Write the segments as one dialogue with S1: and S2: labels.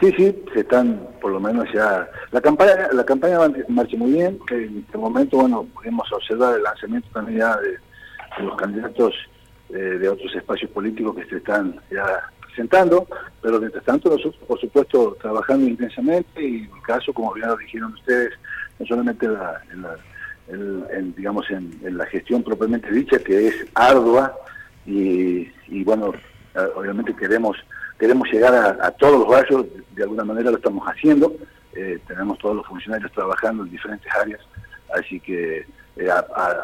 S1: Sí, sí, se están por lo menos ya... La campaña la campaña marcha muy bien, en este momento, bueno, pudimos observar el lanzamiento también ya de, los candidatos eh, de otros espacios políticos que se están ya presentando, pero mientras tanto nosotros, por supuesto, trabajando intensamente y en el caso, como bien lo dijeron ustedes, no solamente en la, digamos, en, la gestión propiamente dicha, que es ardua, y, y bueno, obviamente queremos queremos llegar a, todos los barrios, de alguna manera lo estamos haciendo, eh, tenemos todos los funcionarios trabajando en diferentes áreas, así que eh,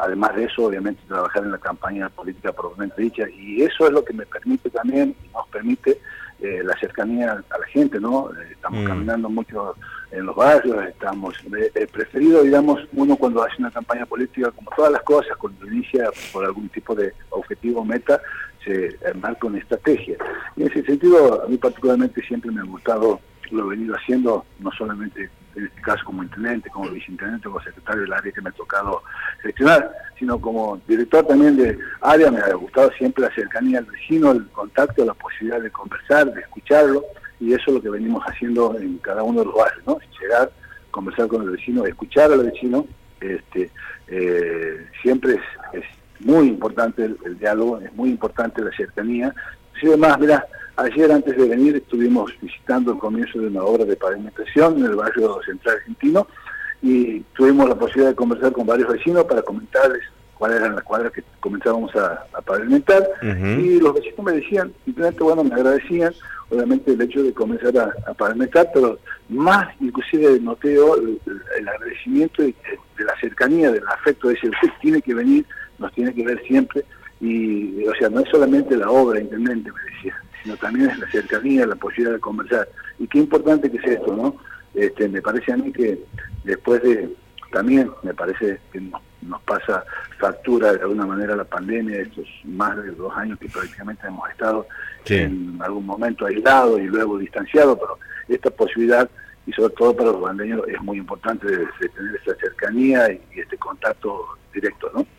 S1: además de eso, obviamente, trabajar en la campaña política propiamente dicha, y eso es lo que me permite también, nos permite eh, la cercanía a la gente, ¿no? Estamos mm. caminando mucho en los barrios, estamos, preferido, digamos, uno cuando hace una campaña política, como todas las cosas, cuando inicia por algún tipo de objetivo, meta, se marca una estrategia. Y en ese sentido, a mí particularmente siempre me ha gustado, lo he venido haciendo, no solamente en este caso como intendente, como viceintendente, como secretario del área que me ha tocado gestionar, sino como director también de área, me ha gustado siempre la cercanía al vecino, el contacto, la posibilidad de conversar, de escucharlo, y eso es lo que venimos haciendo en cada uno de los barrios, ¿no? Llegar, conversar con el vecino, escuchar al vecino, este, eh, siempre es muy importante el, diálogo, es muy importante la cercanía. Sí, además, mira, ayer antes de venir estuvimos visitando el comienzo de una obra de pavimentación en el barrio central argentino y tuvimos la posibilidad de conversar con varios vecinos para comentarles cuáles eran las cuadras que comenzábamos a, pavimentar y los vecinos me decían, simplemente bueno, me agradecían obviamente el hecho de comenzar a, pavimentar, pero más inclusive noteo el, el agradecimiento de, de, la cercanía, del afecto de ese usted tiene que venir nos tiene que ver siempre y, o sea, no es solamente la obra, intendente, me decía, sino también es la cercanía, la posibilidad de conversar. Y qué importante que es esto, ¿no? Este, me parece a mí que después de, también me parece que nos, pasa factura de alguna manera la pandemia, estos más de dos años que prácticamente hemos estado en algún momento aislados y luego distanciados, pero esta posibilidad y sobre todo para los bandeños es muy importante de, tener esa cercanía y este contacto directo, ¿no?